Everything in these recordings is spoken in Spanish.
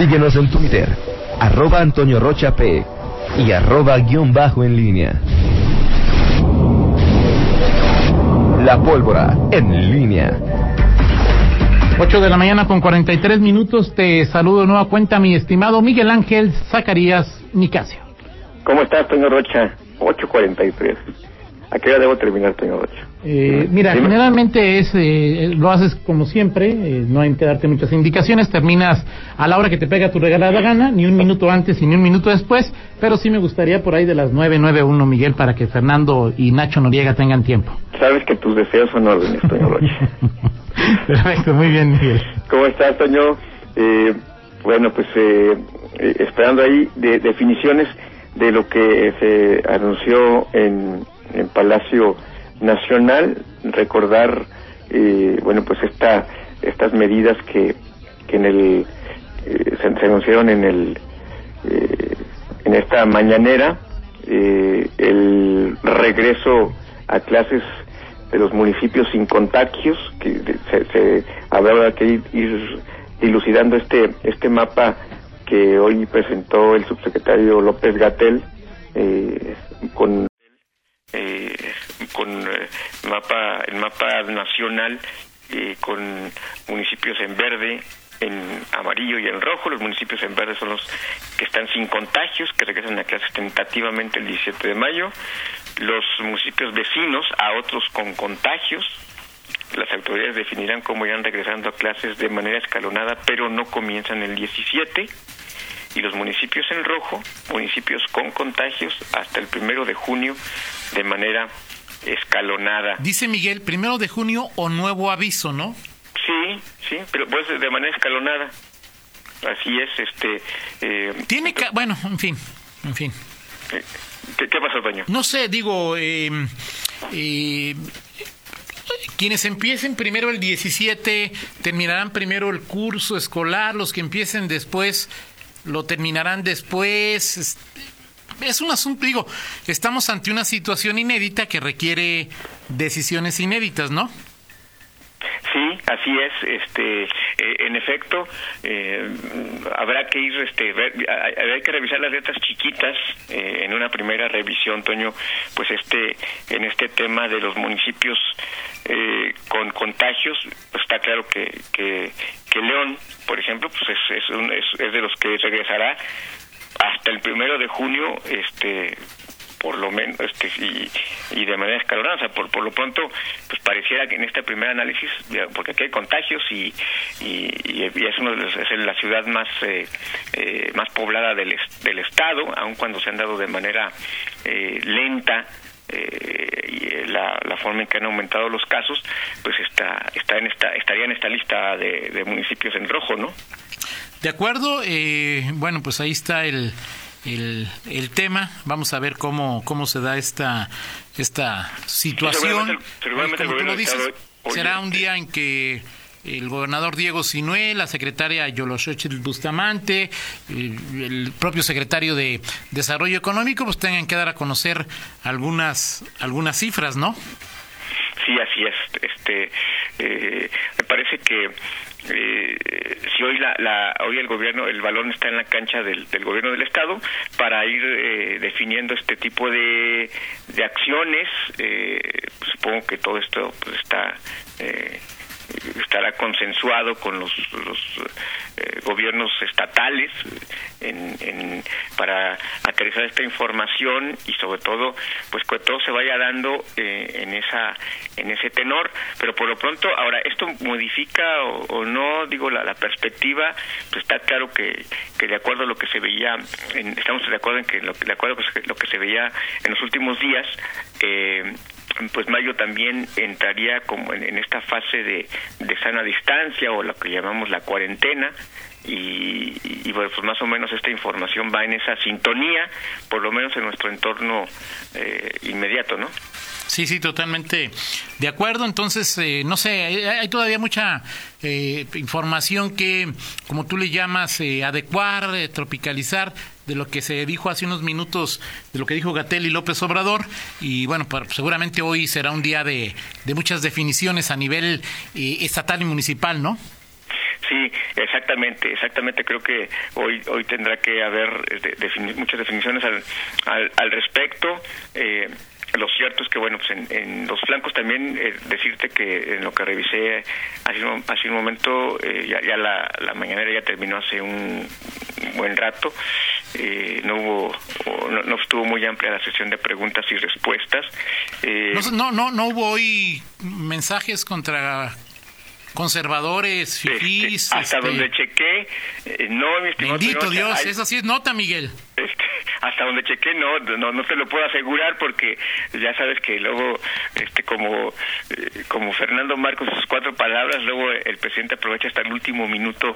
Síguenos en Twitter, arroba Antonio Rocha P y arroba guion bajo en línea. La pólvora en línea. 8 de la mañana con 43 minutos. Te saludo de nueva cuenta, mi estimado Miguel Ángel Zacarías Nicasio. ¿Cómo estás, Toño Rocha? 8.43. ¿A qué hora debo terminar, Rocha? Eh, mira, generalmente es eh, lo haces como siempre, eh, no hay que darte muchas indicaciones, terminas a la hora que te pega tu regalada gana, ni un minuto antes y ni un minuto después, pero sí me gustaría por ahí de las 9.91, Miguel, para que Fernando y Nacho Noriega tengan tiempo. Sabes que tus deseos son órdenes, Toño. Perfecto, muy bien, Miguel. ¿Cómo estás, Toño? Eh, bueno, pues eh, eh, esperando ahí de, definiciones de lo que se anunció en, en Palacio Nacional, recordar, eh, bueno, pues esta, estas medidas que, que en el, eh, se, anunciaron en el, eh, en esta mañanera, eh, el regreso a clases de los municipios sin contagios, que se, se habrá que ir, ir dilucidando este este mapa que hoy presentó el subsecretario López Gatel eh, con con eh, mapa el mapa nacional eh, con municipios en verde en amarillo y en rojo. Los municipios en verde son los que están sin contagios que regresan a clases tentativamente el 17 de mayo. Los municipios vecinos a otros con contagios. Las autoridades definirán cómo irán regresando a clases de manera escalonada, pero no comienzan el 17. Y los municipios en rojo, municipios con contagios, hasta el primero de junio de manera escalonada. Dice Miguel, primero de junio o nuevo aviso, ¿no? Sí, sí, pero pues de manera escalonada. Así es, este. Eh, Tiene que, bueno, en fin, en fin. eh, ¿qué, ¿Qué pasó, Toño? No sé, digo, eh, eh, quienes empiecen primero el 17 terminarán primero el curso escolar, los que empiecen después lo terminarán después. Es- Es un asunto, digo, estamos ante una situación inédita que requiere decisiones inéditas, ¿no? Sí, así es. Este, eh, en efecto, eh, habrá que ir, este, ver- hay que revisar las letras chiquitas eh, en una primera revisión, Toño. Pues este, en este tema de los municipios eh, con contagios, pues está claro que, que, que León, por ejemplo, pues es, es, un- es, es de los que regresará hasta el primero de junio, este por lo menos este y, de manera escalonada, por, por lo pronto pues pareciera que en este primer análisis porque aquí hay contagios y, y, es uno de los- es la ciudad más eh, eh, más poblada del, es- del estado aun cuando se han dado de manera eh, lenta eh, eh, la, la forma en que han aumentado los casos pues está está en esta estaría en esta lista de, de municipios en rojo no De acuerdo, eh, bueno, pues ahí está el, el, el tema. Vamos a ver cómo, cómo se da esta, esta situación. seguramente- como tú lo dices, será un este- día en que el gobernador Diego Sinué, la secretaria Yoloxochitl Bustamante, eh, el propio secretario de Desarrollo Económico, pues tengan que dar a conocer algunas, algunas cifras, ¿no? Sí, así es. Este, eh, me parece que eh, si hoy la, la- hoy el gobierno, el balón está en la cancha del, gobierno del estado para ir eh, definiendo este tipo de, de acciones. eh, pues supongo que todo esto pues, está eh, estará consensuado con los, los eh, gobiernos estatales en, en- para aterrizar esta información y sobre todo pues que todo se vaya dando eh, en esa en ese tenor. Pero por lo pronto ahora esto modifica o, no digo la, la perspectiva pues está claro que, que de acuerdo a lo que se veía en- estamos de acuerdo en que lo, de acuerdo con lo que se veía en los últimos días eh, pues mayo también entraría como en, en esta fase de, de sana distancia o lo que llamamos la cuarentena y, y, bueno pues más o menos esta información va en esa sintonía por lo menos en nuestro entorno eh, inmediato no Sí, sí, totalmente de acuerdo. Entonces, eh, no sé, hay, hay todavía mucha eh, información que, como tú le llamas, eh, adecuar, eh, tropicalizar de lo que se dijo hace unos minutos, de lo que dijo Gatel y López Obrador. Y bueno, pues, seguramente hoy será un día de, de muchas definiciones a nivel eh, estatal y municipal, ¿no? Sí, exactamente, exactamente. Creo que hoy hoy tendrá que haber muchas definiciones al, al, al respecto. Eh, lo cierto es que, bueno, pues en, los flancos también eh, decirte que en lo que revisé hace un, hace un momento, eh, ya, la, la mañanera ya terminó hace un buen rato, eh, no hubo, no, no, estuvo muy amplia la sesión de preguntas y respuestas. no, no, no hubo hoy mensajes contra conservadores, este, fifís. hasta este, donde chequé, no, mi estimado. Bendito Dios, eso sí es nota, Miguel. Hasta donde chequé no, no no te lo puedo asegurar porque ya sabes que luego este como eh, como Fernando Marcos sus cuatro palabras luego el presidente aprovecha hasta el último minuto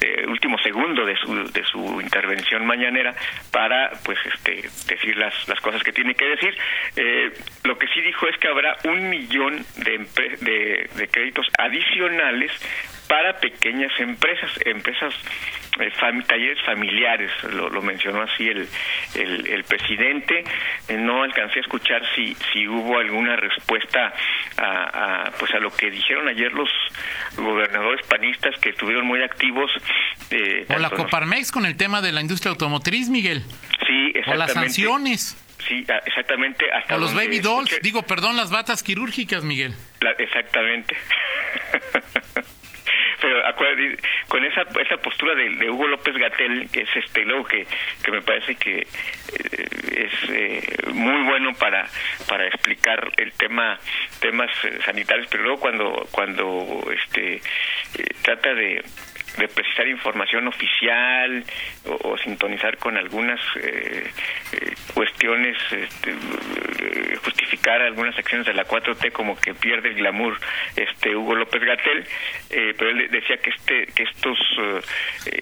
eh, último segundo de su de su intervención mañanera para pues este decir las las cosas que tiene que decir. Eh, lo que sí dijo es que habrá un millón de, de créditos adicionales para pequeñas empresas empresas eh, talleres familiares, lo, mencionó así el, el, presidente. Eh, no alcancé a escuchar si, si hubo alguna respuesta a, pues a lo que dijeron ayer los gobernadores panistas que estuvieron muy activos. Eh, o la Coparmex con el tema de la industria automotriz, Miguel. Sí, exactamente. O las sanciones. Sí, exactamente. Hasta o los baby dolls, digo, perdón, las batas quirúrgicas, Miguel. exactamente. con esa esa postura de, Hugo López Gatel que es este luego que, que me parece que eh, es eh, muy bueno para para explicar el tema temas eh, sanitarios pero luego cuando cuando este trata de de precisar información oficial o, sintonizar con algunas eh, eh, cuestiones, este, eh, justificar algunas acciones de la 4T como que pierde el glamour este Hugo López Gatel, pero él decía que este que estos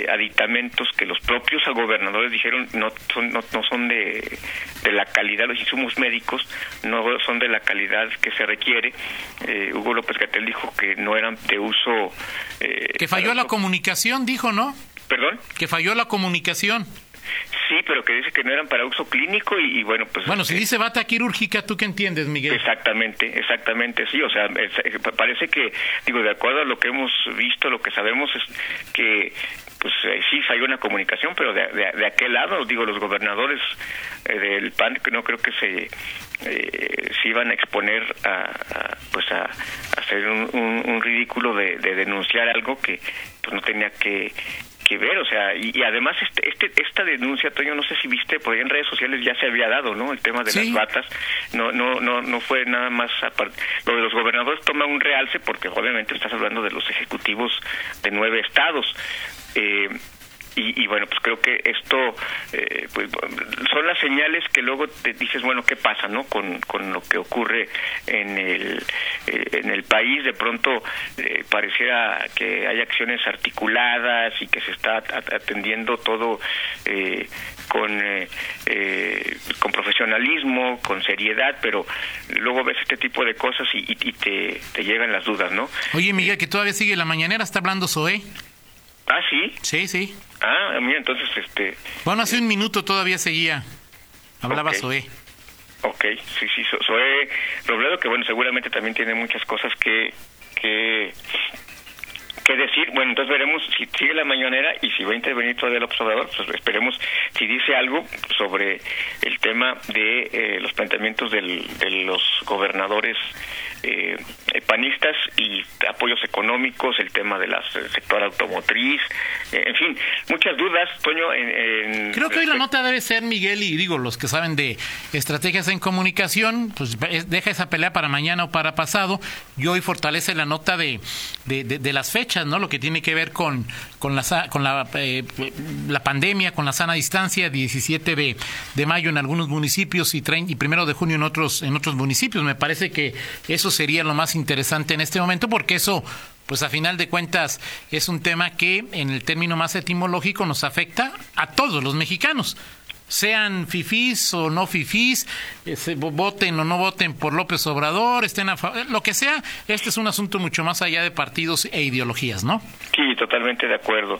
aditamentos que los propios gobernadores dijeron no son no, son de, de la calidad los insumos médicos no son de la calidad que se requiere. Hugo López Gatel dijo que no eran de uso que falló la comunicación comunicación, dijo, ¿no? ¿Perdón? Que falló la comunicación. Sí, pero que dice que no eran para uso clínico y, bueno, pues... Bueno, si dice bata quirúrgica, ¿tú qué entiendes, Miguel? Exactamente, exactamente, sí, o sea, parece que, digo, de acuerdo a lo que hemos visto, lo que sabemos es que pues eh, sí falló una comunicación, pero de, de, aquel lado, digo, los gobernadores eh, del PAN que no creo que se eh, se iban a exponer a, pues a, hacer un, ridículo de, denunciar algo que pues no tenía que, que ver, o sea, y, además este, este, esta denuncia, Toño, no sé si viste, por ahí en redes sociales ya se había dado, ¿no? El tema de las batas, no, no, no, no fue nada más aparte. Lo de los gobernadores toma un realce porque obviamente estás hablando de los ejecutivos de nueve estados. Eh, y, bueno, pues creo que esto eh, pues, son las señales que luego te dices, bueno, ¿qué pasa no con, con lo que ocurre en el, eh, en el país? De pronto eh, pareciera que hay acciones articuladas y que se está atendiendo todo con, con profesionalismo, con seriedad, pero luego ves este tipo de cosas y, y, te, te llegan las dudas, ¿no? Oye, Miguel, que todavía sigue la mañanera, está hablando Zoé. Ah, sí. Sí, sí. Ah, mira, entonces, este... Bueno, hace un minuto todavía seguía. Hablaba okay. Zoé. Ok, sí, sí, Zoé Robledo, que bueno, seguramente también tiene muchas cosas que, que, que decir. Bueno, entonces veremos si sigue la mañanera y si va a intervenir todavía el observador, pues esperemos si dice algo sobre el tema de eh, los planteamientos del, de los gobernadores eh, panistas y apoyos económicos, el tema del sector automotriz, eh, en fin, muchas dudas, Toño. En, Creo que hoy la nota debe ser, Miguel, y digo, los que saben de estrategias en comunicación, pues deja esa pelea para mañana o para pasado, y hoy fortalece la nota de, de, las ¿no? Lo que tiene que ver con, con, la, con la, eh, la pandemia, con la sana distancia, 17 de, de mayo en algunos municipios y, y primero de junio en otros, en otros municipios. Me parece que eso sería lo más interesante en este momento porque eso pues a final de cuentas es un tema que en el término más etimológico nos afecta a todos los mexicanos sean fifís o no fifís, eh, voten o no voten por López Obrador, estén a lo que sea, este es un asunto mucho más allá de partidos e ideologías, ¿no? Sí, totalmente de acuerdo.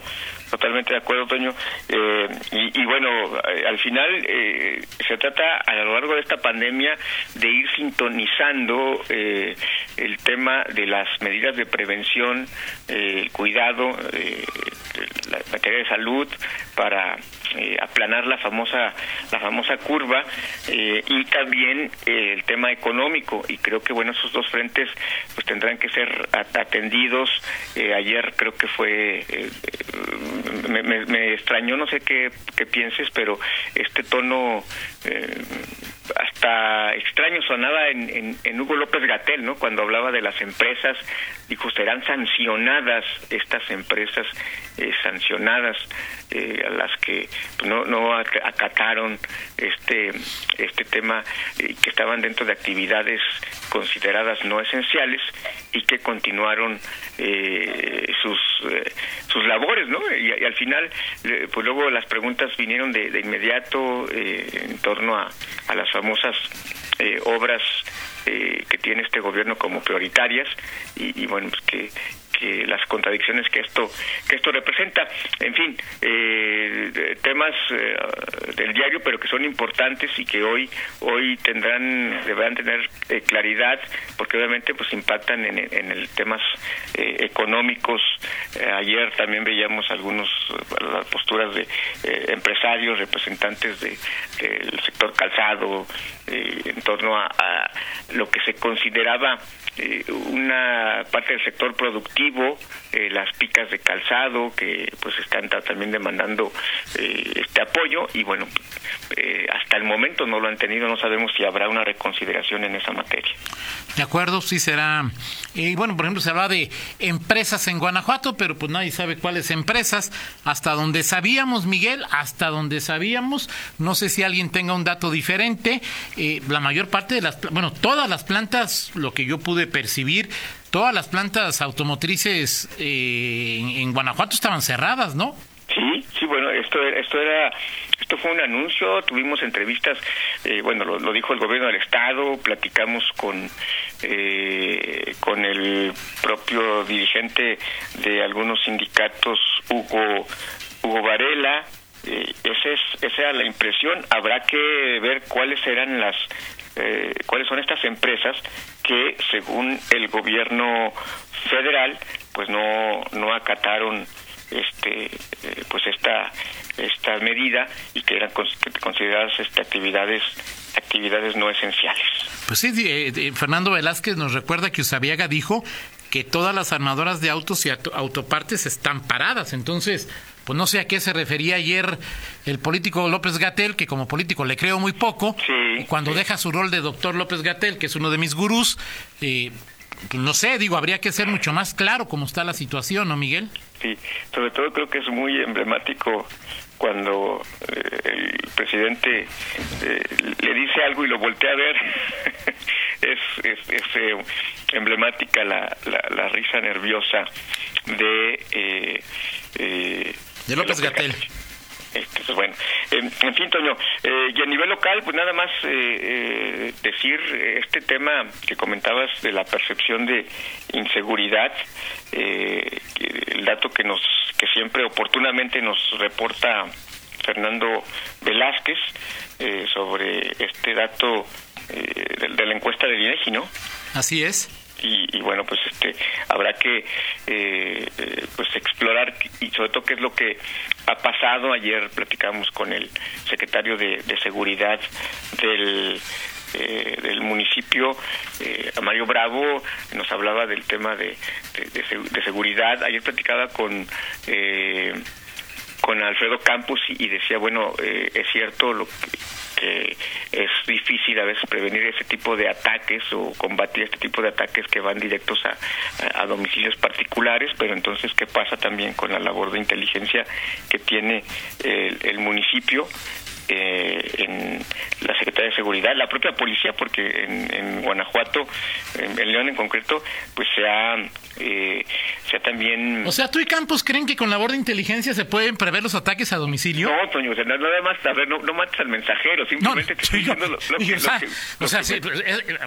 Totalmente de acuerdo, Toño. Eh, y, bueno, eh, al final eh, se trata a lo largo de esta pandemia de ir sintonizando el tema de las medidas de prevención, el cuidado, la materia de salud para aplanar la famosa la famosa curva y también el tema económico y creo que bueno esos dos frentes pues tendrán que ser atendidos ayer creo que fue me, extrañó, no sé qué, pienses, pero este tono eh, hasta extraño sonaba en, en, Hugo López Gatel, ¿no? Cuando hablaba de las empresas, dijo, serán sancionadas estas empresas, eh, sancionadas eh, a las que no, no acataron este, este tema y que estaban dentro de actividades consideradas no esenciales y que continuaron sus, labores, ¿no? Y, al final, pues luego las preguntas vinieron de, de inmediato en torno a, a las famosas eh, obras eh, que tiene este gobierno como prioritarias y, bueno pues que que las contradicciones que esto que esto representa. En fin eh, temas eh, del diario pero que son importantes y que hoy hoy tendrán deberán tener eh, claridad porque obviamente pues impactan en, en el temas económicos. Ayer también veíamos algunos las posturas de empresarios representantes de, sector calzado en torno a lo que se consideraba eh, una parte del sector productivo, eh, las picas de calzado que pues están también demandando eh, este apoyo y bueno, hasta el momento no lo han tenido, no sabemos si habrá una reconsideración en esa materia. De acuerdo, sí será. Y bueno, por ejemplo, se habla de empresas en Guanajuato, pero pues nadie sabe cuáles empresas. Hasta donde sabíamos, Miguel, hasta donde sabíamos, no sé si alguien tenga un dato diferente. la mayor parte de las, bueno, todas las plantas, lo que yo pude percibir, todas las plantas automotrices eh, en, Guanajuato estaban cerradas, ¿no? Sí, sí, bueno, esto, esto era esto fue un anuncio, tuvimos entrevistas, eh, bueno, lo, dijo el gobierno del estado, platicamos con eh, con el propio dirigente de algunos sindicatos, Hugo Hugo Varela, eh, ese es, esa era la impresión. Habrá que ver cuáles eran las, eh, cuáles son estas empresas que, según el gobierno federal, pues no, no acataron este, eh, pues esta, esta medida y que eran consideradas este, actividades actividades no esenciales. Pues sí, Fernando Velázquez nos recuerda que Usabiaga dijo que todas las armadoras de autos y autopartes están paradas. Entonces, pues no sé a qué se refería ayer el político López Gatel, que como político le creo muy poco. y cuando deja su rol de doctor López Gatel, que es uno de mis gurús, eh, pues no sé, digo, habría que ser mucho más claro cómo está la situación, ¿no, Miguel? Sí, sobre todo creo que es muy emblemático cuando eh, el presidente eh, le dice algo y lo voltea a ver. es, es, emblemática la, la, risa nerviosa de de López Gatel. Este, pues bueno, en, fin, Toño, eh, y a nivel local, pues nada más eh, eh, decir este tema que comentabas de la percepción de inseguridad, el dato que nos, que siempre oportunamente nos reporta Fernando Velázquez sobre este dato de, la encuesta de INEGI, ¿no? Así es y, bueno pues este habrá que eh, eh, pues explorar y sobre todo qué es lo que ha pasado ayer platicamos con el secretario de, seguridad del eh, del municipio, Mario Bravo, nos hablaba del tema de, de, seguridad. Ayer platicaba con con Alfredo Campos y, decía, bueno, es cierto lo que, que es difícil a veces prevenir ese tipo de ataques o combatir este tipo de ataques que van directos a, a, domicilios particulares, pero entonces, ¿qué pasa también con la labor de inteligencia que tiene el, el municipio? Eh, en la Secretaría de Seguridad, la propia policía, porque en, en Guanajuato, en, León en concreto, pues se ha, eh, se ha también... O sea, tú y Campos creen que con labor de inteligencia se pueden prever los ataques a domicilio. No, Toño, o sea, nada más, a ver, no, no mates al mensajero, simplemente te estoy diciendo lo, que, o sea, sí, pues, eh,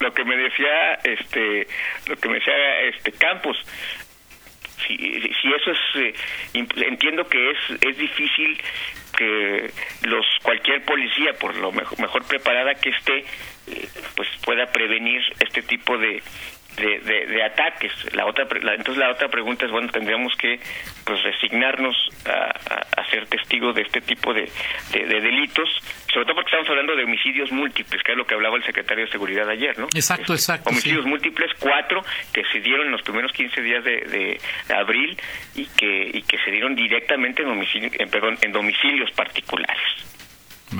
Lo que me decía, este, lo que me decía este Campos, si, si eso es, eh, entiendo que es, es difícil los cualquier policía, por lo mejor, mejor preparada que esté, eh, pues pueda prevenir este tipo de, de, de, ataques. La otra, entonces la otra pregunta es, bueno, tendríamos que pues resignarnos a, a, ser testigos de este tipo de, de, delitos, sobre todo porque estamos hablando de homicidios múltiples, que es lo que hablaba el secretario de Seguridad ayer, ¿no? Exacto, este, exacto. Homicidios múltiples, cuatro que se dieron en los primeros 15 días de, abril y que, y que se dieron directamente en, en, perdón, en domicilios particulares.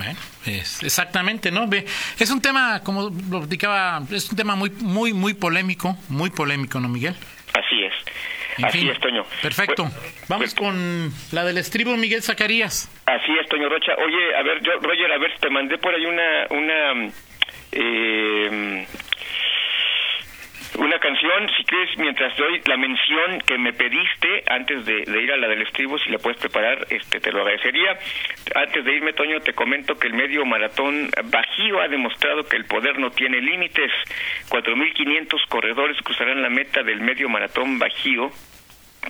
Bueno, es, exactamente, ¿no? Ve, es un tema, como lo platicaba, es un tema muy, muy, muy polémico, muy polémico, ¿no, Miguel? Así es. así es, Toño. Perfecto. Pues, Vamos pues, con la del estribo, Miguel Zacarías. Así es, Toño Rocha. Oye, a ver, yo, Roger, a ver, te mandé por ahí una, una eh, una canción, si quieres, mientras doy la mención que me pediste antes de, ir a la del estribo, si la puedes preparar, este, te lo agradecería. Antes de irme, Toño, te comento que el medio maratón Bajío ha demostrado que el poder no tiene límites. 4.500 corredores cruzarán la meta del medio maratón Bajío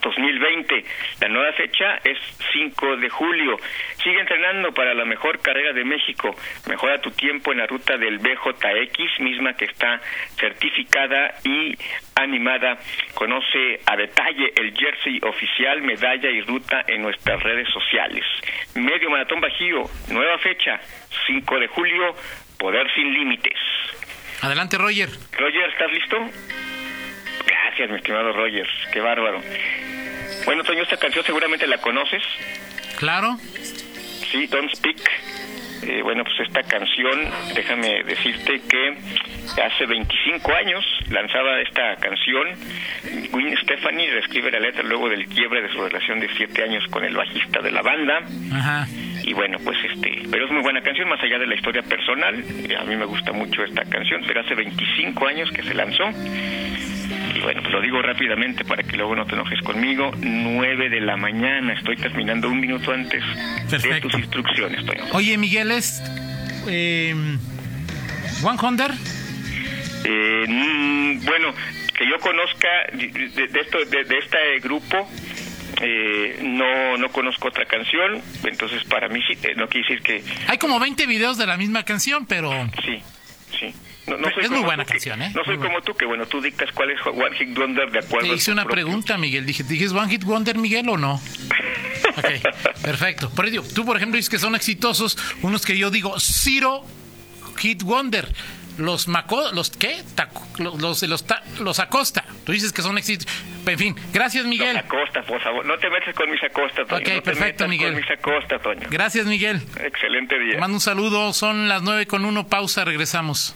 2020. La nueva fecha es 5 de julio. Sigue entrenando para la mejor carrera de México. Mejora tu tiempo en la ruta del BJX, misma que está certificada y animada. Conoce a detalle el jersey oficial, medalla y ruta en nuestras redes sociales. Medio Maratón Bajío, nueva fecha, 5 de julio, poder sin límites. Adelante, Roger. Roger, ¿estás listo? Gracias, mi estimado Rogers. Qué bárbaro. Bueno, Toño, esta canción seguramente la conoces. Claro. Sí, Don't Speak. Eh, bueno, pues esta canción, déjame decirte que hace 25 años lanzaba esta canción. Gwen Stephanie reescribe la letra luego del quiebre de su relación de 7 años con el bajista de la banda. Ajá. Y bueno, pues este, pero es muy buena canción, más allá de la historia personal. Eh, a mí me gusta mucho esta canción, pero hace 25 años que se lanzó. Y bueno, pues lo digo rápidamente para que luego no te enojes conmigo. 9 de la mañana, estoy terminando un minuto antes de tus instrucciones. Oye, Miguel, ¿es eh, One Hunter? Eh, mm, bueno, que yo conozca de, esto, de, este grupo, eh, no, no conozco otra canción, entonces para mí sí, eh, no quiere decir que... Hay como 20 videos de la misma canción, pero... Sí, sí. No, es muy buena canción, ¿eh? No soy como tú, que bueno, tú dictas cuál es One Hit Wonder de acuerdo Te hice una pregunta, Miguel. Dije, ¿dijes One Hit Wonder, Miguel, o no? ok, perfecto. Por ello, tú, por ejemplo, dices que son exitosos, unos que yo digo, Zero Hit Wonder. Los Maco, los qué? los, los, los, los Acosta. Tú dices que son exitosos. En fin, gracias, Miguel. Los Acosta, por favor. No te metas con mis Acosta, Toño. Ok, perfecto, Miguel. Con mis Acosta, Toño. Gracias, Miguel. Excelente día. Te mando un saludo. Son las nueve con uno. Pausa, regresamos.